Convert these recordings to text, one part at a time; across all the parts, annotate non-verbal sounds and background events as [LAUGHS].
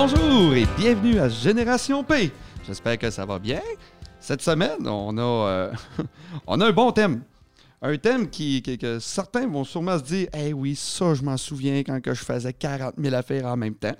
Bonjour et bienvenue à Génération P. J'espère que ça va bien. Cette semaine, on a, euh, [LAUGHS] un bon thème. Un thème qui, qui- que certains vont sûrement se dire Eh oui, ça, je m'en souviens quand que je faisais 40 000 affaires en même temps.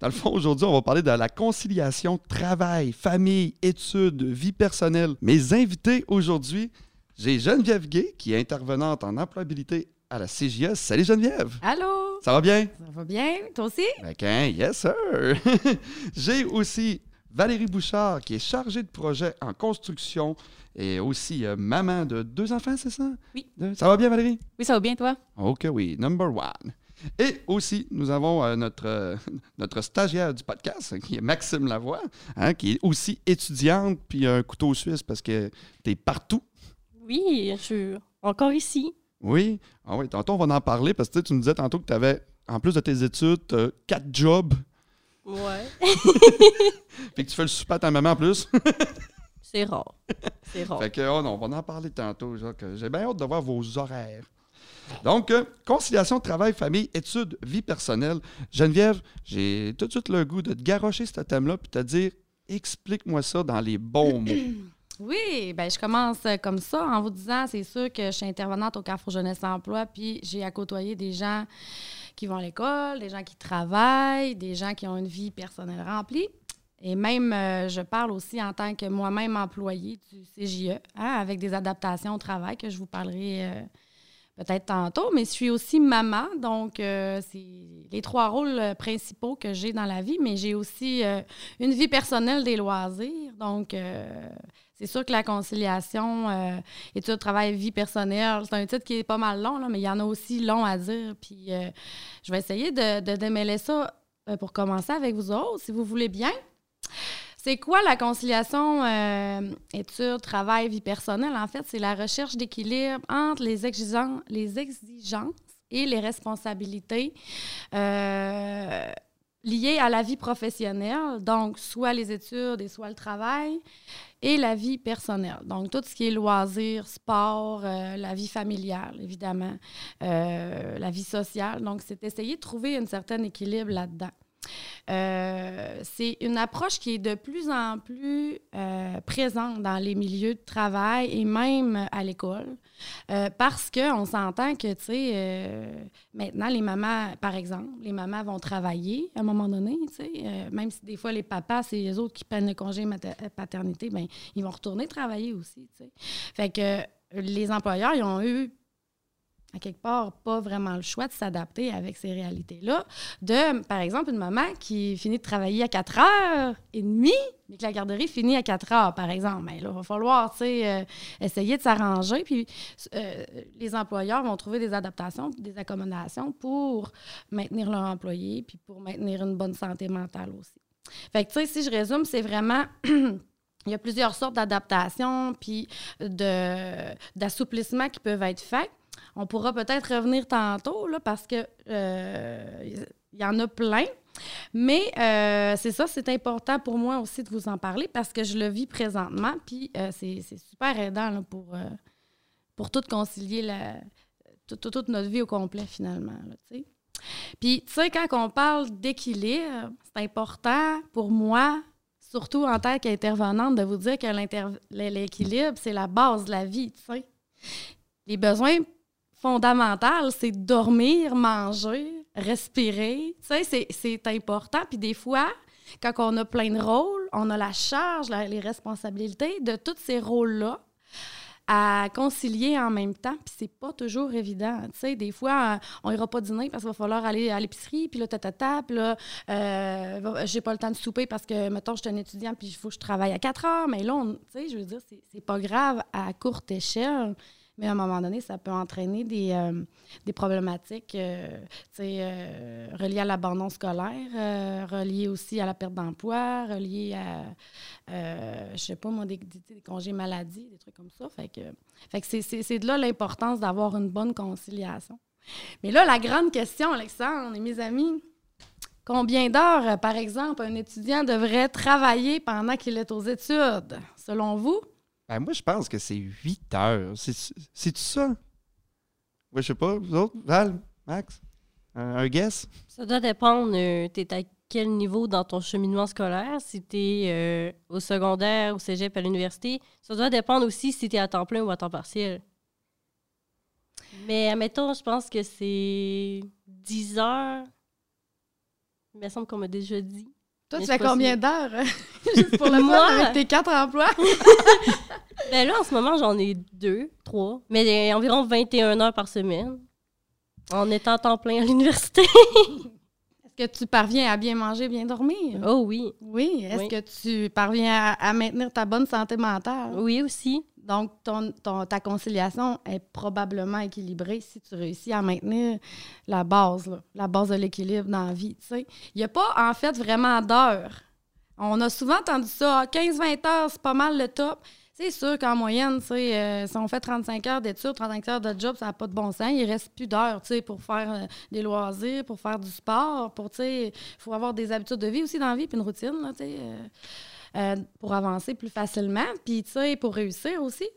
Dans le fond, aujourd'hui, on va parler de la conciliation travail, famille, études, vie personnelle. Mes invités aujourd'hui, j'ai Geneviève Gay, qui est intervenante en employabilité à la CJS. Salut Geneviève! Allô? Ça va bien? Ça va bien? Toi aussi? Ben, qu'un, yes sir! [LAUGHS] J'ai aussi Valérie Bouchard, qui est chargée de projet en construction et aussi euh, maman de deux enfants, c'est ça? Oui. Deux- Ça va bien, Valérie? Oui, ça va bien, toi? Ok, oui, number one. Et aussi, nous avons euh, notre, euh, notre stagiaire du podcast, qui est Maxime Lavoie, hein, qui est aussi étudiante, puis un couteau suisse parce que t'es partout. Oui, je suis encore ici. Oui. Ah oui, tantôt, on va en parler parce que tu me disais tantôt que tu avais, en plus de tes études, t'as quatre jobs, Ouais. [LAUGHS] puis que tu fais le souper à ta maman en plus. [LAUGHS] C'est rare. C'est rare. Fait que, oh non, on va en parler tantôt. J'ai bien hâte de voir vos horaires. Donc, euh, conciliation travail, famille, études, vie personnelle. Geneviève, j'ai tout de suite le goût de te garrocher ce thème-là puis te dire explique-moi ça dans les bons mots. [CLEARS THROAT] Oui, ben je commence euh, comme ça en vous disant, c'est sûr que je suis intervenante au Carrefour Jeunesse Emploi, puis j'ai à côtoyer des gens qui vont à l'école, des gens qui travaillent, des gens qui ont une vie personnelle remplie. Et même, euh, je parle aussi en tant que moi-même employée du CJE, hein, avec des adaptations au travail que je vous parlerai euh, peut-être tantôt. Mais je suis aussi maman, donc c'est les trois rôles principaux que j'ai dans la vie. Mais j'ai aussi une vie personnelle, des loisirs. Donc, c'est sûr que la conciliation, euh, études, travail, vie personnelle, c'est un titre qui est pas mal long, mais il y en a aussi long à dire. Puis, euh, je vais essayer de, démêler ça euh, pour commencer avec vous autres, si vous voulez bien. C'est quoi la conciliation euh, études, travail, vie personnelle? En fait, c'est la recherche d'équilibre entre les exigences, et les responsabilités liées à la vie professionnelle, donc soit les études et soit le travail, et la vie personnelle. Donc, tout ce qui est loisirs, sport, euh, la vie familiale, évidemment, euh, la vie sociale. Donc, c'est essayer de trouver un certain équilibre là-dedans. Euh, c'est une approche qui est de plus en plus euh, présente dans les milieux de travail et même à l'école. Euh, parce qu'on s'entend que, tu sais, euh, maintenant, les mamans, par exemple, les mamans vont travailler à un moment donné, tu sais, même si des fois les papas, c'est les autres qui prennent le congé paternité, bien, ils vont retourner travailler aussi, tu sais. Fait que les employeurs, ils ont eu à quelque part, pas vraiment le choix de s'adapter avec ces réalités-là. De, par exemple, une maman qui finit de travailler à 4 heures et demie, mais que la garderie finit à 4 heures, par exemple. Mais là, il va falloir, euh, essayer de s'arranger. Puis euh, les employeurs vont trouver des adaptations, des accommodations pour maintenir leur employé, puis pour maintenir une bonne santé mentale aussi. Fait que, tu sais, si je résume, c'est vraiment... [CLEARS THROAT] Il y a plusieurs sortes d'adaptations puis de, d'assouplissement qui peuvent être faits. On pourra peut-être revenir tantôt, là, parce que euh, y en a plein. Mais euh, c'est ça, c'est important pour moi aussi de vous en parler parce que je le vis présentement, puis euh, c'est super aidant pour, euh, pour tout concilier la, tout- tout- toute notre vie au complet, finalement. là. Puis, tu sais, quand on parle d'équilibre, c'est important pour moi, surtout en tant qu'intervenante, de vous dire que l'équilibre, c'est la base de la vie, tu sais. Les besoins fondamentaux, c'est dormir, manger, respirer. C'est- important. Puis des fois, quand on a plein de rôles, on a la charge, les responsabilités de tous ces rôles-là à concilier en même temps, puis c'est pas toujours évident. Tu sais, des fois, on ira pas dîner parce qu'il va falloir aller à l'épicerie, puis là, tatata, puis là, euh, j'ai pas le temps de souper parce que, mettons, je suis un étudiant, puis il faut que je travaille à 4 heures, mais là, tu sais, je veux dire, c'est pas grave à courte échelle, mais à un moment donné, ça peut entraîner des, euh, des problématiques, euh, euh, reliées à l'abandon scolaire, reliées aussi à la perte d'emploi, reliées à, je sais pas moi, des, congés maladie, des trucs comme ça. Fait que, fait que c'est- de là l'importance d'avoir une bonne conciliation. Mais là, la grande question, Alexandre et mes amis, combien d'heures, par exemple, un étudiant devrait travailler pendant qu'il est aux études, selon vous? Ben, moi, je pense que c'est 8 heures. C'est- C'est-tu ça? Ouais, je sais pas. Vous autres? Val? Max? Un, guess? Ça doit dépendre. euh, T'es à quel niveau dans ton cheminement scolaire, si tu es au secondaire, au cégep, à l'université. Ça doit dépendre aussi si tu es à temps plein ou à temps partiel. Mais admettons, je pense que c'est 10 heures. Il me semble qu'on m'a déjà dit. Toi, tu fais combien d'heures? [LAUGHS] Juste pour le Moi? mois avec tes quatre emplois? [LAUGHS] Ben là, en ce moment, j'en ai deux, trois, mais environ 21 heures par semaine. En étant temps plein à l'université. [LAUGHS] Est-ce que tu parviens à bien manger, bien dormir? Oh oui. Oui. Est-ce Oui. que tu parviens à, à maintenir ta bonne santé mentale? Oui aussi. Donc, ton, ta conciliation est probablement équilibrée si tu réussis à maintenir la base, la base de l'équilibre dans la vie. Il n'y a pas, en fait, vraiment d'heures. On a souvent entendu ça, ah, 15-20 heures, c'est pas mal le top. C'est sûr qu'en moyenne, euh, si on fait 35 heures d'études, 35 heures de job, ça n'a pas de bon sens. Il reste plus d'heures pour faire euh, des loisirs, pour faire du sport, il faut avoir des habitudes de vie aussi dans la vie, puis une routine, là, sais, euh, euh, pour avancer plus facilement, puis, pour réussir aussi.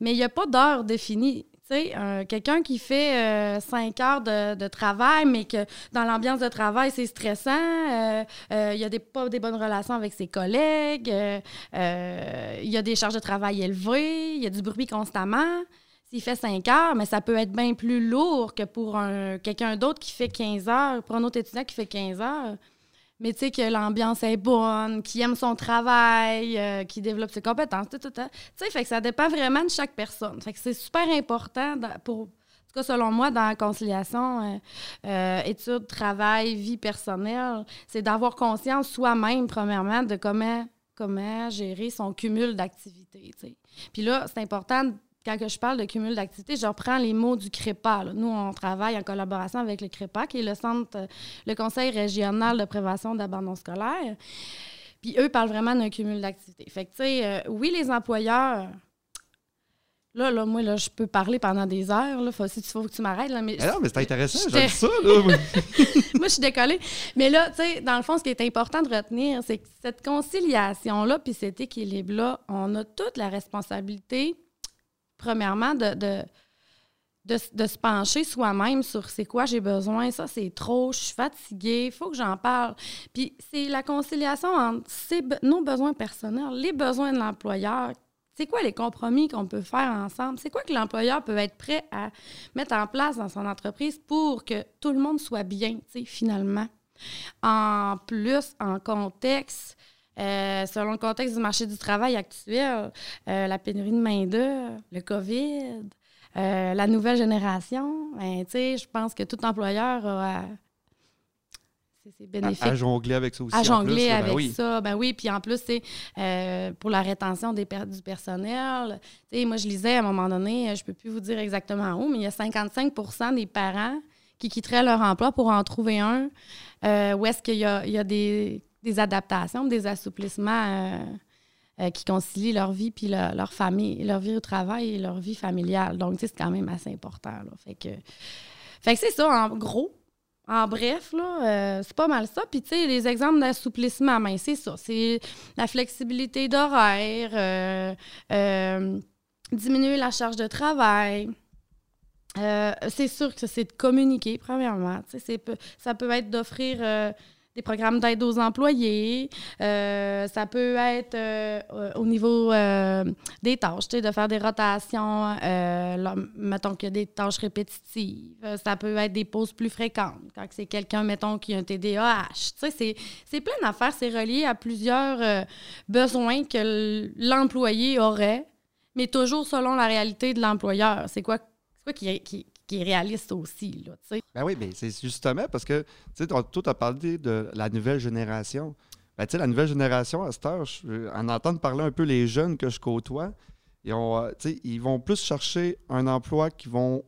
Mais il n'y a pas d'heure définie. Euh, quelqu'un qui fait euh, cinq heures de, travail, mais que dans l'ambiance de travail, c'est stressant, euh, euh, il y a des, pas des bonnes relations avec ses collègues, euh, euh, il y a des charges de travail élevées, il y a du bruit constamment. S'il fait 5 heures, mais ça peut être bien plus lourd que pour un, quelqu'un d'autre qui fait 15 heures, pour un autre étudiant qui fait 15 heures. Mais tu sais que l'ambiance est bonne, qui aime son travail, euh, qui développe ses compétences, tout, tout, tout. Tu sais, fait que ça dépend vraiment de chaque personne. Fait que c'est super important pour, en tout cas selon moi, dans la conciliation euh, euh, études, travail, vie personnelle, c'est d'avoir conscience soi-même, premièrement, de comment, comment gérer son cumul d'activités. Puis là, c'est important, quand que je parle de cumul d'activités, je reprends les mots du CREPA. là. Nous, on travaille en collaboration avec le CREPA, qui est le centre, le Conseil régional de prévention d'abandon scolaire. Puis eux parlent vraiment d'un cumul d'activités. Fait que, tu sais, euh, oui, les employeurs. Là, là, moi, là, je peux parler pendant des heures. Là. Faut, si tu faut que tu m'arrêtes. Là, mais Mais non, mais c'est intéressant, j'aime ça. Là. [LAUGHS] [LAUGHS] moi, je suis décollée. Mais là, tu sais, dans le fond, ce qui est important de retenir, c'est que cette conciliation-là, puis cet équilibre-là, on a toute la responsabilité, premièrement, de, de, de, se pencher soi-même sur c'est quoi j'ai besoin, ça c'est trop, je suis fatiguée, il faut que j'en parle. Puis c'est la conciliation entre nos besoins personnels, les besoins de l'employeur. C'est quoi les compromis qu'on peut faire ensemble? C'est quoi que l'employeur peut être prêt à mettre en place dans son entreprise pour que tout le monde soit bien, finalement? En plus, en contexte, euh, selon le contexte du marché du travail actuel, euh, la pénurie de main-d'œuvre, le COVID, euh, la nouvelle génération, ben, je pense que tout employeur a. c'est- C'est bénéfique À, à jongler avec ça aussi. à en jongler plus, ben avec oui. ça. Ben oui, puis en plus, c'est euh, pour la rétention des per- du personnel. Moi, je lisais à un moment donné, je peux plus vous dire exactement où, mais il y a 55% des parents qui quitteraient leur emploi pour en trouver un euh, où est-ce qu'il y y a des, des adaptations, des assouplissements euh, euh, qui concilient leur vie puis leur, famille, leur vie au travail et leur vie familiale. Donc, c'est quand même assez important. Fait que, fait que c'est ça, en gros. En bref, là, euh, c'est pas mal ça. Puis, tu sais, les exemples d'assouplissement, ben, c'est ça. C'est la flexibilité d'horaire, diminuer la charge de travail. C'est sûr que c'est de communiquer, premièrement. Ça peut être d'offrir des programmes d'aide aux employés. Euh, ça peut être euh, au niveau euh, des tâches, de faire des rotations. mettons qu'il y a des tâches répétitives. Ça peut être des pauses plus fréquentes. Quand c'est quelqu'un, mettons, qui a un TDAH. C'est, plein d'affaires. C'est relié à plusieurs besoins que l'employé aurait, mais toujours selon la réalité de l'employeur. C'est quoi, quoi qui, qui- qui est réaliste aussi, là. Ben oui, ben c'est justement parce que, tu sais, toi, tu as parlé de la nouvelle génération. Ben, tu sais, la nouvelle génération, à cette heure, je- en entendre parler un peu les jeunes que je côtoie, ils, ont, euh, ils vont plus chercher un emploi qu'ils vont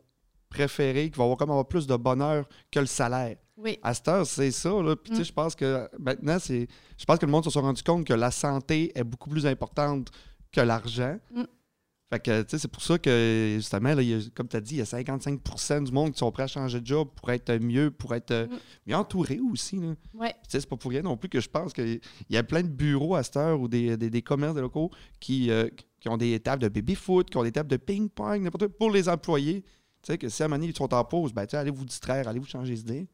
préférer, qui va avoir comme avoir plus de bonheur que le salaire. Oui. À cette heure, c'est ça. Là. Puis, tu sais, Mm. je pense que maintenant, c'est. Je pense que le monde se soit rendu compte que la santé est beaucoup plus importante que l'argent. Mm. Fait que, tu sais, c'est pour ça que, justement, là, il y a- comme tu as dit, il y a 55% du monde qui sont prêts à changer de job pour être mieux, pour être euh, Mm. mieux entouré aussi. Là. Ouais. Tu sais, c'est pas pour rien non plus que je pense qu'il y a plein de bureaux à cette heure ou des, des, des commerces de locaux qui, euh, qui ont des tables de baby-foot, qui ont des tables de ping-pong, n'importe quoi, pour les employés. Tu sais, que si à un moment donné, ils sont en pause, ben, tu sais, allez vous distraire, allez vous changer d'idée.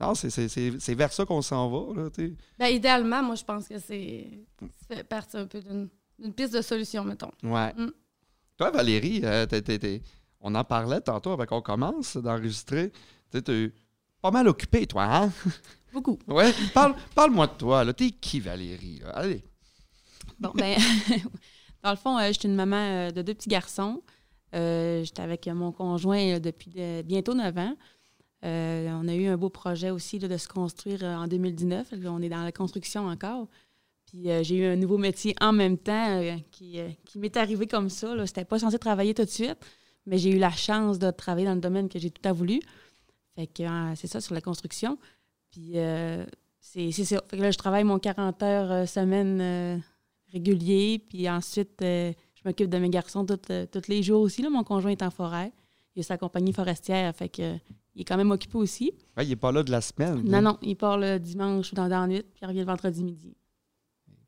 Non, c'est- vers ça qu'on s'en va. Là, tu sais. Ben, idéalement, moi, je pense que c'est. Ça fait partie un peu d'une d'une piste de solution, mettons. Ouais. Mm. Toi, Valérie, euh, t'es- t'es- t'es- on en parlait tantôt avant qu'on commence d'enregistrer. Tu t'es pas mal occupé, toi, hein? [LAUGHS] Beaucoup. Ouais. Parle- Parle-moi de toi. là. T'es qui, Valérie? là? Allez. Bon, ben, [LAUGHS] dans le fond, euh, j'étais une maman euh, de deux petits garçons. Euh, j'étais avec mon conjoint depuis de- bientôt 9 ans. Euh, on a eu un beau projet aussi là, de se construire en 2019. Là, on est dans la construction encore. Puis euh, j'ai eu un nouveau métier en même temps euh, qui, euh, qui m'est arrivé comme ça. Je n'étais pas censée travailler tout de suite, mais j'ai eu la chance de travailler dans le domaine que j'ai tout à voulu. Fait que euh, c'est ça sur la construction. Puis c'est ça. Fait que là, je travaille mon 40 heures semaine régulier. Puis ensuite, je m'occupe de mes garçons tous les jours aussi. Là. Mon conjoint est en forêt. Il a sa compagnie forestière. Fait que, il est quand même occupé aussi. Ouais, il est pas là de la semaine. Non, hein? non, il part le dimanche ou dans, dans la nuit, puis il revient le vendredi midi.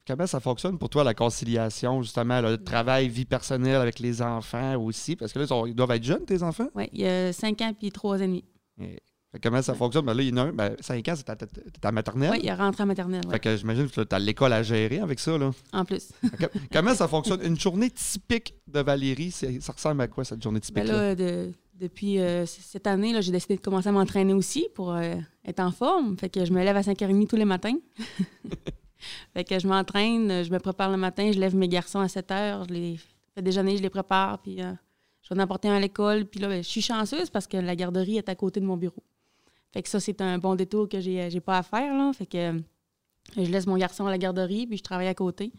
Comment ça fonctionne pour toi, la conciliation, justement, là, le travail, vie personnelle avec les enfants aussi? Parce que là, ils, doivent être jeunes, tes enfants? Oui, il a 5 ans puis 3 ans et demi. Et- comment ça fonctionne? Ben là, il y en a un, ben, 5 ans, c'est ta, ta- ta maternelle. Oui, il est rentré en maternelle, ouais, Fait que j'imagine que tu as l'école à gérer avec ça, là. en plus. [LAUGHS] Comment ça fonctionne? Une journée typique de Valérie, ça ressemble à quoi, cette journée typique? Ben là, de- depuis euh, cette année, là, j'ai décidé de commencer à m'entraîner aussi pour euh, être en forme. Fait que je me lève à 5h30 tous les matins. [LAUGHS] fait que je m'entraîne, je me prépare le matin, je lève mes garçons à 7h, je les fais je les prépare, puis euh, je vais en apporter un à l'école. Puis là, ben, je suis chanceuse parce que la garderie est à côté de mon bureau. Fait que ça, c'est un bon détour que j'ai j'ai pas à faire. Là. Fait que euh, je laisse mon garçon à la garderie, puis je travaille à côté.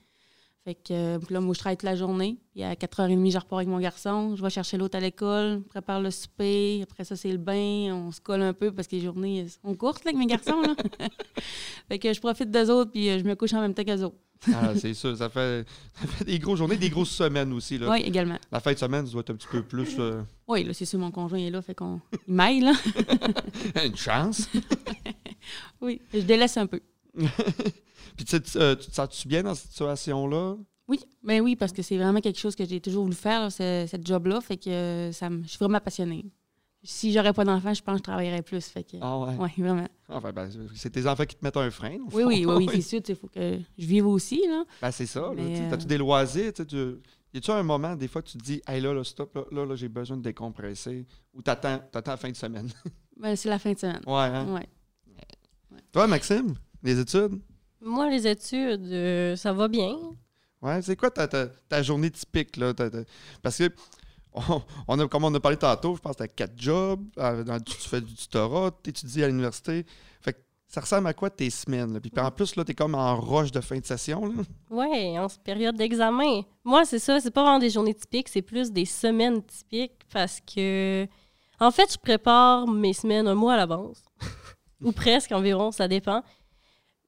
Fait que euh, là, moi, je travaille toute la journée. Puis à 4h30, je repars avec mon garçon. Je vais chercher l'autre à l'école, prépare le souper. Après ça, c'est le bain. On se colle un peu parce que les journées sont courtes là, avec mes garçons. Là. [LAUGHS] fait que je profite d'eux autres, puis euh, je me couche en même temps qu'eux autres. Ah, c'est sûr, ça fait, [LAUGHS] ça fait des grosses journées, des grosses semaines aussi. Là. Oui, également. La fin de semaine, ça doit être un petit peu plus euh, Oui, là, c'est sûr, mon conjoint est là, fait qu'on il m'aille, [LAUGHS] une chance. Oui, je délaisse un peu. Puis tu, sais, tu, euh, tu te sens-tu bien dans cette situation-là? Oui, ben oui, parce que c'est vraiment quelque chose que j'ai toujours voulu faire, là, ce- cette job-là. Fait que euh, ça je suis vraiment passionnée. Si j'aurais pas d'enfants, je pense que je travaillerais plus. Fait que, Ah ouais? oui, vraiment. Enfin, ben, c'est tes enfants qui te mettent un frein. au Oui, fond. oui, oui, oui, [LAUGHS] c'est sûr. Il faut que je vive aussi. Là. Ben, c'est ça. tu sais, euh, des loisirs? tu Y a-tu un moment, des fois, tu te dis, hey, là, là, stop, là, là, là, j'ai besoin de décompresser? Ou t'attends, t'attends la fin de semaine? [LAUGHS] Ben, c'est la fin de semaine. ouais, hein? Ouais. Toi, Maxime, les études? Moi, les études, euh, ça va bien. Ouais, c'est quoi ta, ta- ta journée typique, là? Ta- Parce que, on, on a, comme on a parlé tantôt, je pense que tu as quatre jobs, euh, dans- tu fais du tutorat, tu étudies à l'université. Fait que ça ressemble à quoi tes semaines? Là? Puis en plus, là, tu es comme en roche de fin de session. Là. Ouais, en période d'examen. Moi, c'est ça, c'est pas vraiment des journées typiques, c'est plus des semaines typiques parce que, en fait, je prépare mes semaines un mois à l'avance. [LAUGHS] Ou presque environ, ça dépend.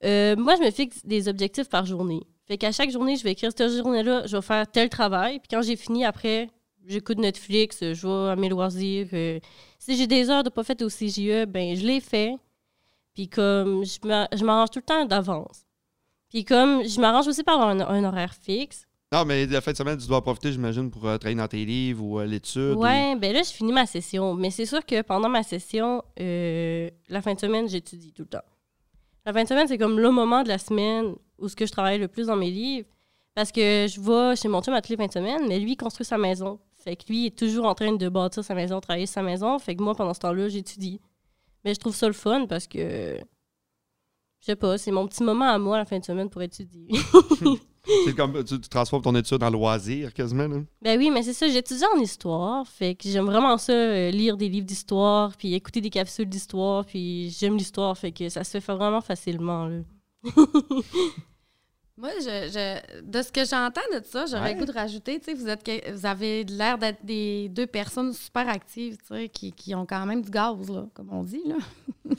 Euh, moi, je me fixe des objectifs par journée. Fait qu'à chaque journée, je vais écrire cette journée-là, je vais faire tel travail. Puis quand j'ai fini, après, j'écoute Netflix, je vais à mes loisirs. euh, si j'ai des heures de pas faites au CGE, ben je les fais. Puis comme je m'a- je m'arrange tout le temps d'avance. Puis comme je m'arrange aussi par un, un horaire fixe. Non, mais la fin de semaine, tu dois en profiter, j'imagine, pour euh, travailler dans tes livres ou euh, l'étude. ou- Ouais, ben là, je finis ma session. Mais c'est sûr que pendant ma session, euh, la fin de semaine, j'étudie tout le temps. La fin de semaine, c'est comme le moment de la semaine où ce que je travaille le plus dans mes livres. Parce que je vais chez mon chum à toutes les de semaine, mais lui, il construit sa maison. Fait que lui, il est toujours en train de bâtir sa maison, travailler sa maison. Fait que moi, pendant ce temps-là, j'étudie. Mais je trouve ça le fun parce que, je sais pas, c'est mon petit moment à moi la fin de semaine pour étudier. [LAUGHS] C'est comme tu, transformes ton étude en loisir quasiment. Là. Ben oui, mais c'est ça, j'étudie en histoire, fait que j'aime vraiment ça, euh, lire des livres d'histoire, puis écouter des capsules d'histoire, puis j'aime l'histoire, fait que ça se fait vraiment facilement. [LAUGHS] Moi, je, je- de ce que j'entends de ça, j'aurais Ouais. le goût de rajouter, tu sais, vous, êtes, vous avez l'air d'être des deux personnes super actives, tu sais, qui, qui ont quand même du gaz, là, comme on dit, là. [LAUGHS]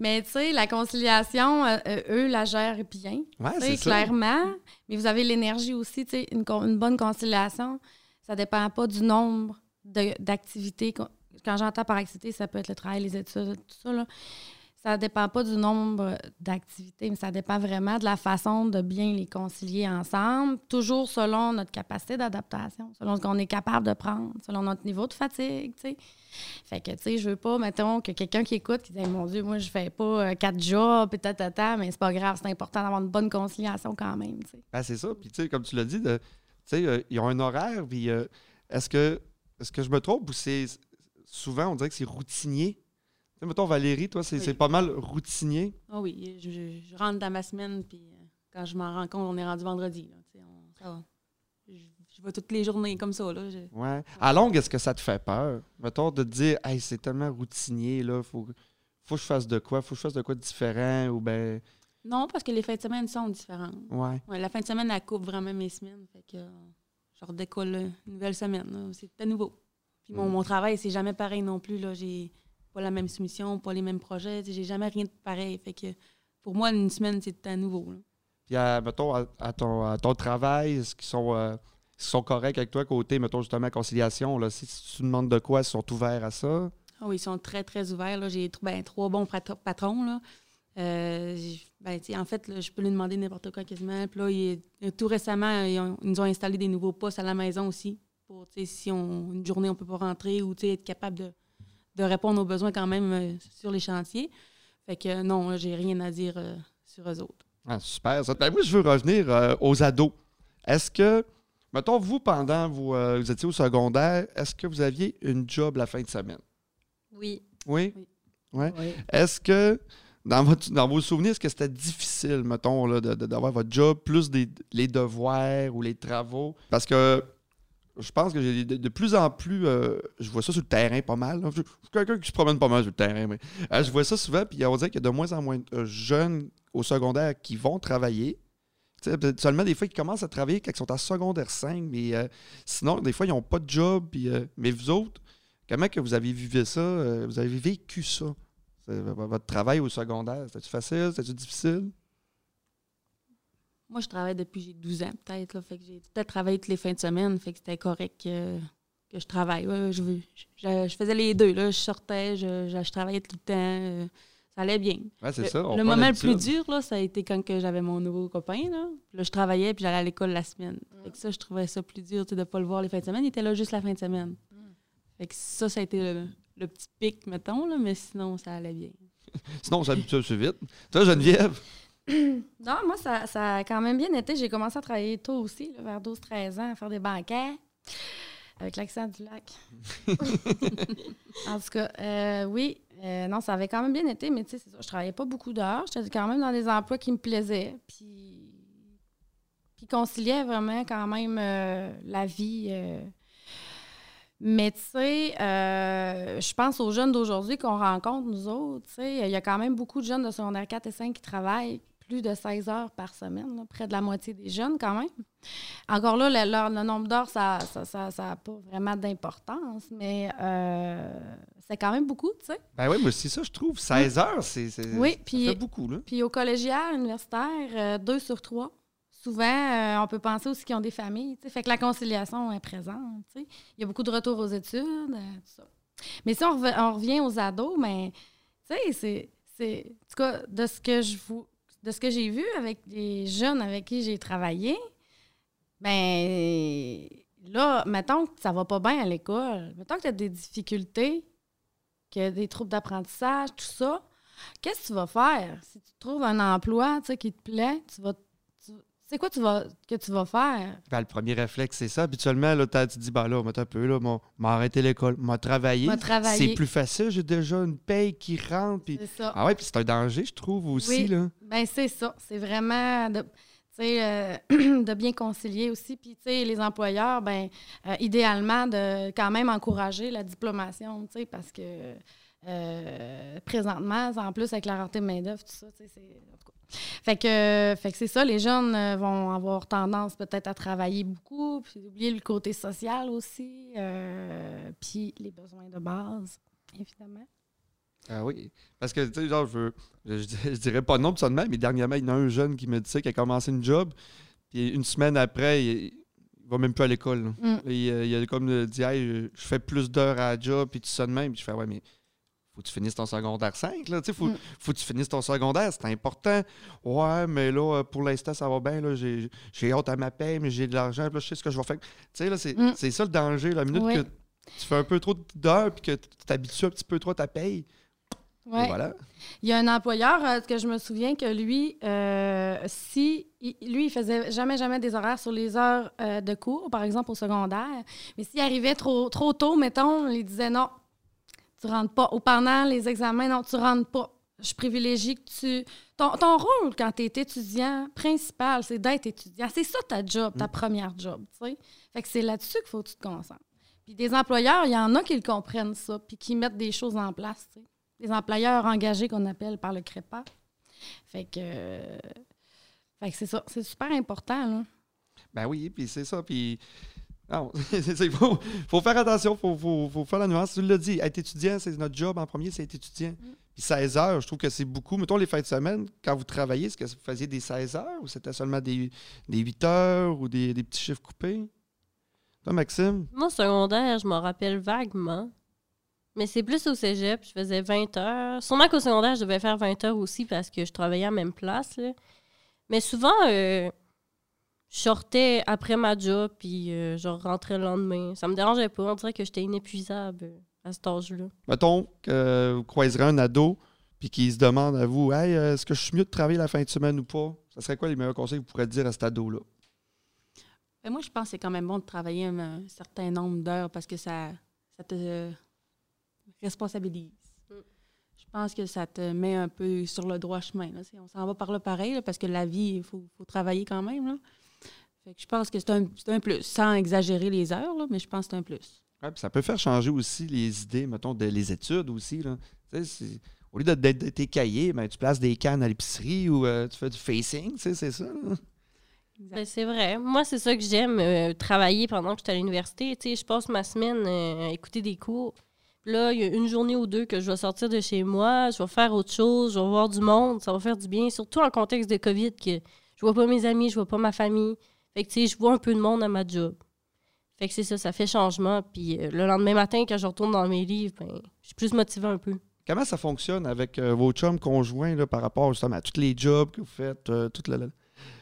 Mais, tu sais, la conciliation, euh, euh, eux la gèrent bien, Ouais, tu ça. clairement. Mais vous avez l'énergie aussi, tu sais, une, une bonne conciliation, ça dépend pas du nombre d'activités. Quand j'entends par activité, ça peut être le travail, les études, tout ça, là. Ça dépend pas du nombre d'activités, mais ça dépend vraiment de la façon de bien les concilier ensemble, toujours selon notre capacité d'adaptation, selon ce qu'on est capable de prendre, selon notre niveau de fatigue, tu sais. Fait que, tu sais, je veux pas, mettons, que quelqu'un qui écoute, qui dit Mon Dieu, moi, je fais pas euh, quatre jobs, et tata, mais c'est pas grave, c'est important d'avoir une bonne conciliation quand même. Ben, c'est ça. Puis, tu sais, comme tu l'as dit, tu sais, euh, ils ont un horaire. Puis, euh, est-ce que, est-ce que je me trompe ou c'est souvent, on dirait que c'est routinier? Tu sais, mettons, Valérie, toi, c'est Oui. pas mal routinier. Ah oui, je, je- je rentre dans ma semaine, puis euh, quand je m'en rends compte, on est rendu vendredi. Là, on- ça va. Je, je vais toutes les journées comme ça. Là, Ouais. À longue, est-ce que ça te fait peur? Mettons, de te dire, hey, c'est tellement routinier, là, faut, faut que je fasse de quoi? Faut que je fasse de quoi de différent? Ou ben, Non, parce que les fins de semaine sont différentes. ouais. Ouais, la fin de semaine, elle coupe vraiment mes semaines. Fait que je redécolle euh, une nouvelle semaine. C'est à nouveau. Puis mon, Mm. mon travail, c'est jamais pareil non plus. Là. J'ai pas la même soumission, pas les mêmes projets. J'ai jamais rien de pareil. Fait que pour moi, une semaine, c'est à nouveau. là. Puis, à, mettons, à, à ton, à ton travail, est-ce qu'ils sont, euh, sont corrects avec toi, côté, mettons, justement, conciliation? Là, si tu demandes de quoi, ils sont ouverts à ça? Ah oui, ils sont très, très ouverts. J'ai ben, trois bons patro- patrons. Là. Euh, ben, en fait, là, je peux lui demander n'importe quoi quasiment. Puis là, il- euh, tout récemment, ils, ont- ils nous ont installé des nouveaux postes à la maison aussi. Pour, si on, une journée, on peut pas rentrer ou être capable de, de répondre aux besoins quand même euh, sur les chantiers. Fait que non, là, j'ai rien à dire euh, sur eux autres. Ah, super. ça. Ben, moi, je veux revenir euh, aux ados. Est-ce que, mettons, vous, pendant vous, euh, vous étiez au secondaire, est-ce que vous aviez une job la fin de semaine? Oui. Oui? Oui. Ouais. Oui. Est-ce que, dans, votre, dans vos souvenirs, est-ce que c'était difficile, mettons, là, de- de- d'avoir votre job, plus des, les devoirs ou les travaux? Parce que je pense que j'ai de, plus en plus, euh, je vois ça sur le terrain pas mal. Je, suis quelqu'un qui se promène pas mal sur le terrain, mais euh, je vois ça souvent, puis on dirait qu'il y a de moins en moins de euh, jeunes au secondaire qui vont travailler. Seulement des fois, ils commencent à travailler quand ils sont en secondaire 5, mais sinon, des fois, ils n'ont pas de job. puis, mais vous autres, comment que vous avez vécu ça? vous avez vécu ça? Votre travail au secondaire, c'était-tu facile? C'était-tu difficile? Moi, je travaille depuis j'ai 12 ans, peut-être. là. Fait que j'ai peut-être travaillé toutes les fins de semaine. Fait que c'était correct que, que je travaille. Ouais, je, je, je faisais les deux. Là. Je sortais, je, je, je travaillais tout le temps. euh, ça allait bien. Ouais, c'est Le, ça. on le moment le plus dur, là, ça a été quand que j'avais mon nouveau copain. Là. Puis là, je travaillais puis j'allais à l'école la semaine. Fait que ça, je trouvais ça plus dur de ne pas le voir les fins de semaine. Il était là juste la fin de semaine. Fait que ça, ça a été le, le petit pic, mettons, là, mais sinon, ça allait bien. [LAUGHS] Sinon, on s'habitue assez vite. Toi, Geneviève? [COUGHS] Non, moi, ça, ça a quand même bien été. J'ai commencé à travailler tôt aussi, là, vers 12-13 ans, à faire des banquets avec l'accent du lac. [LAUGHS] en tout cas, euh, oui, euh, non, ça avait quand même bien été, mais tu sais, je travaillais pas beaucoup d'heures. J'étais quand même dans des emplois qui me plaisaient, puis, puis conciliais vraiment quand même euh, la vie. Mais tu sais, euh, je pense aux jeunes d'aujourd'hui qu'on rencontre, nous autres. tu sais, Il y a quand même beaucoup de jeunes de secondaire 4 et 5 qui travaillent plus de 16 heures par semaine, là, près de la moitié des jeunes quand même. Encore là, le, nombre d'heures, ça n'a ça, ça, pas vraiment d'importance, mais euh, c'est quand même beaucoup, tu sais. Ben oui, moi aussi, ça, je trouve. 16 heures, c'est c'est- Oui, beaucoup, là. Puis au collégial, universitaire, euh, deux sur trois. Souvent, euh, on peut penser aussi qu'ils ont des familles. tu sais. Fait que la conciliation est présente. tu sais. Il y a beaucoup de retours aux études, euh, tout ça. Mais si on, rev- on revient aux ados, mais tu sais, c'est, c'est. En tout cas, de ce que je vous. De ce que j'ai vu avec les jeunes avec qui j'ai travaillé, ben là, mettons que ça va pas bien à l'école, mettons que tu as des difficultés, que des troubles d'apprentissage, tout ça, qu'est-ce que tu vas faire? Si tu trouves un emploi qui te plaît, tu vas. C'est quoi tu vas, que tu vas faire? Ben, le premier réflexe, c'est ça. Habituellement, là, tu te dis, ben là, un peu, là, m'a arrêté l'école, m'a travaillé. C'est plus facile, j'ai déjà une paye qui rentre. C'est ça. Ah ouais, puis c'est un danger, je trouve aussi, Oui. là. Ben c'est ça. C'est vraiment de, tu sais, euh, [CLEARS THROAT] de bien concilier aussi. Puis, tu sais, les employeurs, ben euh, idéalement, de quand même encourager la diplomation, tu sais, parce que euh, présentement, en plus, avec la rareté de main-d'œuvre, tout ça, tu sais, c'est. Fait que, fait que c'est ça, les jeunes vont avoir tendance peut-être à travailler beaucoup, puis oublier le côté social aussi, puis les besoins de base, évidemment. Ah oui. Parce que, tu sais, genre, je, veux- je, je dirais pas non même, mais dernièrement, il y en a un jeune qui me dit ça, qui a commencé une job, puis une semaine après, il, il va même plus à l'école. là. Mm. Il, euh, il a comme dit, hey, je fais plus d'heures à la job, puis tout ça de même. Puis je fais, ouais, mais faut que tu finisses ton secondaire 5. Là, tu sais, faut, Mm. faut que tu finisses ton secondaire, c'est important. Ouais, mais là, euh, pour l'instant, ça va bien. là, J'ai j'ai hâte à ma paie, mais j'ai de l'argent, là, je sais ce que je vais faire. Tu sais, là, c'est Mm. c'est ça le danger. La minute Oui. que tu fais un peu trop d'heures, puis que tu t'habitues un petit peu trop à ta paye, Ouais. voilà. Il y a un employeur euh, que je me souviens que lui, euh, si il- lui, il faisait jamais, jamais des horaires sur les heures euh, de cours, par exemple au secondaire. Mais s'il arrivait trop, trop tôt, mettons, il disait non, tu rentres pas. Ou pendant les examens, non, tu rentres pas. Je privilégie que tu. Ton, ton rôle quand tu es étudiant principal, c'est d'être étudiant. C'est ça ta job, ta première job, tu sais. Fait que c'est là-dessus qu'il faut que tu te concentres. Puis des employeurs, il y en a qui le comprennent ça, puis qui mettent des choses en place, des employeurs engagés qu'on appelle par le CREPA. Fait que, euh, fait que c'est ça, c'est super important. Là. Ben oui, puis c'est ça. Puis. [LAUGHS] Il faut, faut faire attention, il faut, faut, faut faire la nuance. Tu l'as dit, être étudiant, c'est notre job en premier, c'est être étudiant. Puis 16 heures, je trouve que c'est beaucoup. Mettons les fins de semaine, quand vous travaillez, est-ce que vous faisiez des 16 heures ou c'était seulement des, des 8 heures ou des, des petits chiffres coupés? Toi, Maxime? Moi, secondaire, je m'en rappelle vaguement. Mais c'est plus au cégep, je faisais 20 heures. Sûrement qu'au secondaire, je devais faire 20 heures aussi parce que je travaillais à la même place. là. Mais souvent, euh, je sortais après ma job puis euh, je rentrais le lendemain. Ça me dérangeait pas. On dirait que j'étais inépuisable euh, à cet âge-là. Mettons que vous croiserez un ado puis qu'il se demande à vous Hey, est-ce que je suis mieux de travailler la fin de semaine ou pas? Ça serait quoi les meilleurs conseils que vous pourrez dire à cet ado-là? Ben, moi, je pense que c'est quand même bon de travailler un, un certain nombre d'heures parce que ça, ça te euh, responsabilise. Mm. Je pense que ça te met un peu sur le droit chemin. Là. On s'en va par là pareil, là, parce que la vie, il faut, faut travailler quand même. Là. Fait que je pense que c'est un, c'est un plus, sans exagérer les heures, là, mais je pense que c'est un plus. Ouais, ça peut faire changer aussi les idées, mettons, de, les études aussi. Là. Au lieu de- d'être de tes cahiers, ben, tu places des cannes à l'épicerie ou euh, tu fais du facing, c'est ça. là. Ben, c'est vrai. Moi, c'est ça que j'aime, euh, travailler pendant que j'étais à l'université. Tu sais, je passe ma semaine euh, à écouter des cours. Là, il y a une journée ou deux que je vais sortir de chez moi, je vais faire autre chose, je vais voir du monde, ça va faire du bien, surtout en contexte de COVID, que je vois pas mes amis, je vois pas ma famille. Fait que, tu sais, je vois un peu de monde à ma job. Fait que c'est ça, ça fait changement. Puis euh, le lendemain matin, quand je retourne dans mes livres, ben, je suis plus motivée un peu. Comment ça fonctionne avec euh, vos chums conjoints là, par rapport justement à tous les jobs que vous faites? euh, toute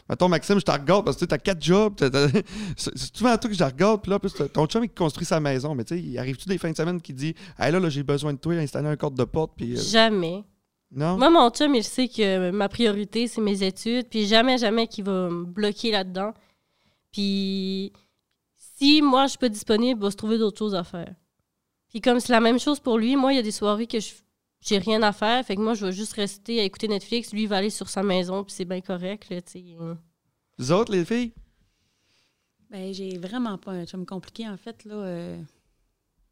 Mettons, Maxime, je te regarde parce que tu as quatre jobs. [LAUGHS] C'est souvent toi que je regarde. Puis là, plus, ton chum, il construit sa maison. Mais tu sais, il arrive-tu des fins de semaine qui dit Hey, là, là j'ai besoin de toi, installer un corde de porte. Puis, euh, Jamais. non? Moi, mon chum, il sait que ma priorité, c'est mes études. Puis jamais, jamais qu'il va me bloquer là-dedans. Puis si moi, je suis pas disponible, il va se trouver d'autres choses à faire. Puis comme c'est la même chose pour lui, moi, il y a des soirées que je j'ai rien à faire. Fait que moi, je vais juste rester à écouter Netflix. Lui, il va aller sur sa maison, puis c'est bien correct, là, tu sais. Vous autres, les filles? Ben, j'ai vraiment pas un chum compliqué, en fait. Là, euh,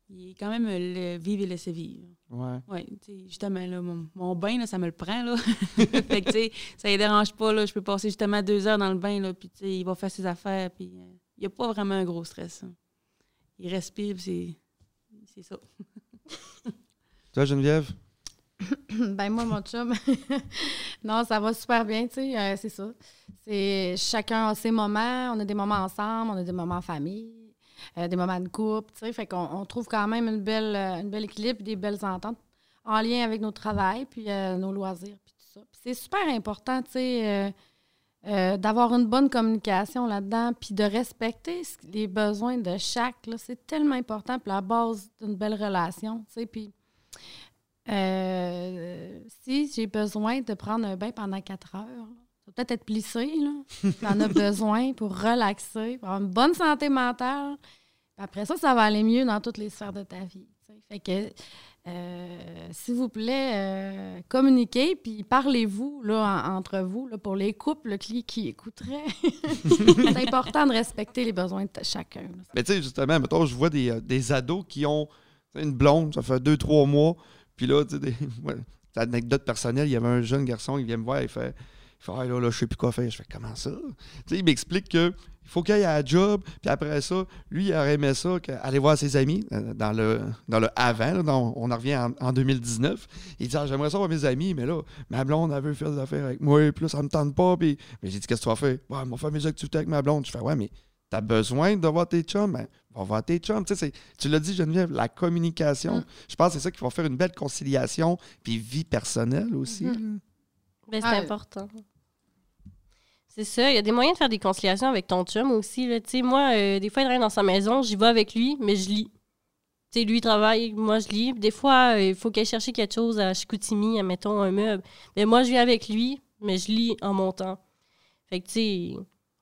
il est quand même le vivre et laisser vivre. Ouais. Oui, justement, là, mon, mon bain, là, ça me le prend. Là. [LAUGHS] fait que, tu sais, ça ne dérange pas. Là, je peux passer justement deux heures dans le bain, là, puis tu sais, il va faire ses affaires. Puis euh, il n'y a pas vraiment un gros stress. hein. Il respire, c'est ça. [LAUGHS] Toi, Geneviève? [COUGHS] ben moi, mon chum, [LAUGHS] non, ça va super bien, tu sais, euh, c'est ça. C'est chacun a ses moments, on a des moments ensemble, on a des moments en famille, euh, des moments de couple, tu sais, fait qu'on on trouve quand même une belle, euh, une belle équilibre, des belles ententes en lien avec nos travails, puis euh, nos loisirs, puis tout ça. C'est super important, tu sais, d'avoir une bonne communication là-dedans, puis de respecter les besoins de chaque, c'est tellement important, puis la base d'une belle relation, tu sais, puis euh, si j'ai besoin de prendre un bain pendant quatre heures, ça peut-être être plissé, là. T'en as besoin pour relaxer, pour avoir une bonne santé mentale. Après ça, ça va aller mieux dans toutes les sphères de ta vie. Fait que, euh, s'il vous plaît, euh, communiquez, puis parlez-vous là, en- entre vous, là, pour les couples qui, qui écouteraient. [LAUGHS] C'est important de respecter les besoins de chacun. là. Mais tu sais, justement, mettons, je vois des, des ados qui ont une blonde, ça fait deux, trois mois. Puis là, tu sais, des- [LAUGHS] ouais, c'est anecdote personnelle, il y avait un jeune garçon, il vient me voir, il fait, il fait Ah, là, là, je sais plus quoi faire. Je fais comment ça? Tu il m'explique que il faut qu'il aille à la job, puis après ça, lui, il aurait aimé ça, aller voir ses amis euh, dans le, dans le avant, là, on en revient en, en 2019. Il dit Ah, J'aimerais ça voir mes amis, mais là, ma blonde, elle veut faire des affaires avec moi, puis là, ça me tente pas. Puis, mais j'ai dit Qu'est-ce que tu vas faire? Ouais, on va faire mes activités avec ma blonde. Je fais Ouais, mais Tu as besoin de voir tes chums, ben, va voir tes chums. Tu, sais, tu l'as dit, Geneviève, la communication. Mm. Je pense que c'est ça qui va faire une belle conciliation, puis vie personnelle aussi. Mhm. Ben, c'est Ah, important. C'est ça, il y a des moyens de faire des conciliations avec ton chum aussi. là. Tu sais, moi, euh, des fois, il rentre dans sa maison, j'y vais avec lui, mais je lis. Tu sais, lui, il travaille, moi, je lis. Des fois, euh, il faut qu'il aille chercher quelque chose à Chicoutimi, mettons un meuble. Mais moi, je viens avec lui, mais je lis en montant. Fait que, tu sais,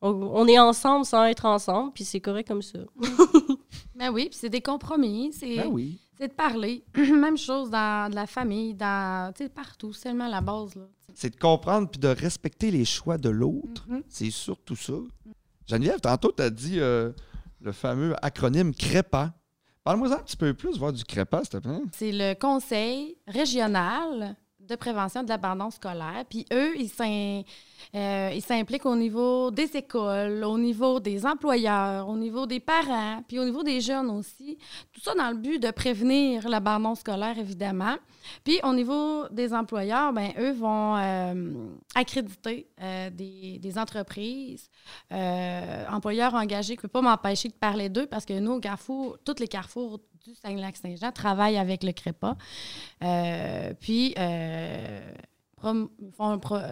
on, on est ensemble sans être ensemble, puis c'est correct comme ça. [LAUGHS] Ben oui, puis c'est des compromis. C'est Ben oui. c'est de parler. [CLEARS THROAT] Même chose dans de la famille, dans tu sais, partout. C'est tellement la base. Là. C'est de comprendre puis de respecter les choix de l'autre. Mhm. C'est surtout ça. Geneviève, tantôt, tu as dit euh, le fameux acronyme CREPA. Parle-moi un petit peu plus, voir du CREPA, s'il te plaît. C'est le Conseil régional de prévention de l'abandon scolaire. Puis eux, euh, ils s'impliquent au niveau des écoles, au niveau des employeurs, au niveau des parents, puis au niveau des jeunes aussi. Tout ça dans le but de prévenir l'abandon scolaire, évidemment. Puis au niveau des employeurs, ben eux vont euh, accréditer euh, des, entreprises, employeurs engagés. Je ne peux pas m'empêcher de parler d'eux parce que nous, au Carrefour, tous les carrefours du Saguenay-Lac-Saint-Jean travaillent avec le CREPA. Euh, puis, euh, font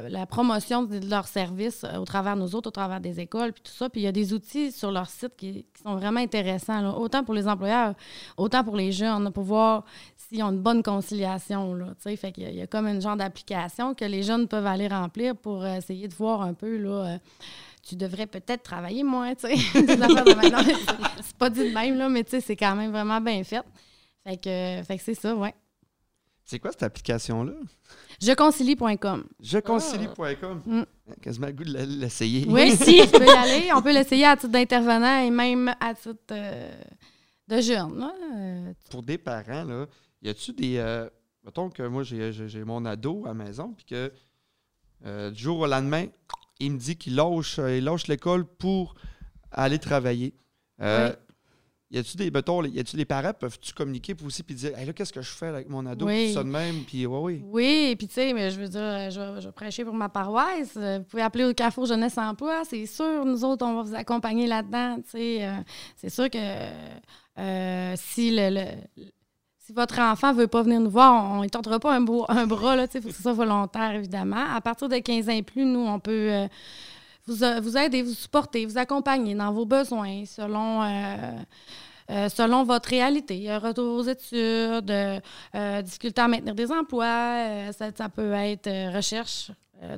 la promotion de leurs services euh, au travers de nous autres, au travers des écoles, puis tout ça. Puis il y a des outils sur leur site qui, sont vraiment intéressants, autant pour les employeurs, autant pour les jeunes, pour voir s'ils ont une bonne conciliation. Là, fait qu'il y a- il y a comme une genre d'application que les jeunes peuvent aller remplir pour essayer de voir un peu là, tu devrais peut-être travailler moins, tu sais. [LAUGHS] C'est- pas dit de même, là, mais tu sais, c'est quand même vraiment bien fait. Fait que, fait que c'est ça, ouais. C'est quoi cette application-là? Jeconcilie.com. Jeconcilie.com. Mm. Quasiment le goût de l'essayer. Oui, [LAUGHS] si, tu peux y aller. On peut l'essayer à titre d'intervenant et même à titre euh, de jeune. là. Euh, Pour des parents, là, y a-tu des. euh, mettons que moi, j'ai mon ado à la maison, puis que euh, du jour au lendemain, il me dit qu'il lâche, euh, il lâche l'école pour aller travailler. Euh, Oui. Y a-tu des. Mettons, y a-tu les parents, peuvent-tu communiquer pour aussi puis dire, hey, là, qu'est-ce que je fais avec mon ado? Oui. Puis ça de même, puis ouais, oui. Oui, puis tu sais, mais je veux dire, euh, je vais, je prêcher pour ma paroisse. Vous pouvez appeler au Carrefour Jeunesse Emploi, c'est sûr. Nous autres, on va vous accompagner là-dedans. tu sais. Euh, c'est sûr que euh, si le, le- si votre enfant veut pas venir nous voir, on ne tentera pas un, beau- un bras. Il faut que ce soit volontaire, évidemment. À partir de 15 ans et plus, nous, on peut euh, vous, vous aider, vous supporter, vous accompagner dans vos besoins selon. euh, euh, selon votre réalité, retour aux études, difficulté à maintenir des emplois, ça, ça peut être recherche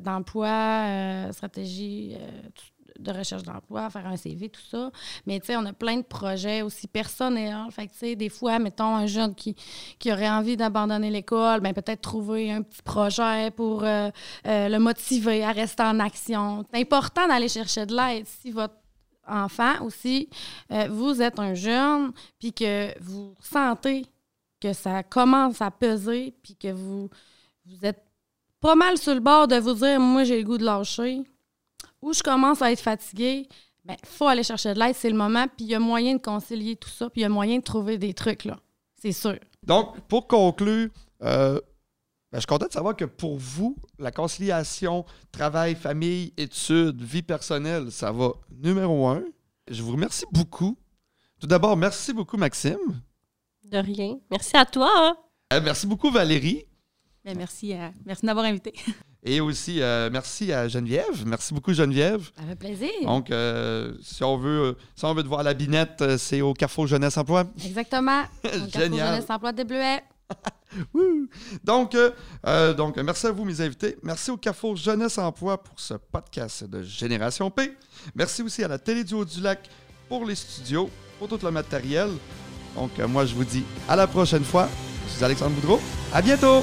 d'emploi, stratégie tout- de recherche d'emploi, faire un CV, tout ça. Mais tu sais, on a plein de projets aussi personnels. Fait que tu sais, des fois, mettons un jeune qui, aurait envie d'abandonner l'école, ben peut-être trouver un petit projet pour euh, euh, le motiver à rester en action. C'est important d'aller chercher de l'aide si votre enfant aussi, euh, vous êtes un jeune, puis que vous sentez que ça commence à peser, puis que vous, vous êtes pas mal sur le bord de vous dire, moi, j'ai le goût de lâcher, ou je commence à être fatigué, il faut aller chercher de l'aide, c'est le moment, puis il y a moyen de concilier tout ça, puis il y a moyen de trouver des trucs, là. C'est sûr. Donc, pour conclure, euh, ben, je suis content de savoir que pour vous, la conciliation travail, famille, études, vie personnelle, ça va numéro un. Je vous remercie beaucoup. Tout d'abord, merci beaucoup, Maxime. De rien. Merci à toi. hein. Euh, merci beaucoup, Valérie. Ben, merci, à- merci de m'avoir invité. [LAUGHS] Et aussi, euh, merci à Geneviève. Merci beaucoup, Geneviève. Fait plaisir. Donc, euh, si, on veut, si on veut te voir à la binette, euh, c'est au Carrefour Jeunesse Emploi. Exactement. [LAUGHS] Au Carrefour Génial. Jeunesse Emploi des Bleuets. [LAUGHS] Donc, euh, donc, merci à vous, mes invités. Merci au Carrefour Jeunesse Emploi pour ce podcast de Génération P. Merci aussi à la Télé du Haut-du-Lac pour les studios, pour tout le matériel. Donc, moi, je vous dis à la prochaine fois. Je suis Alexandre Boudreau. À bientôt!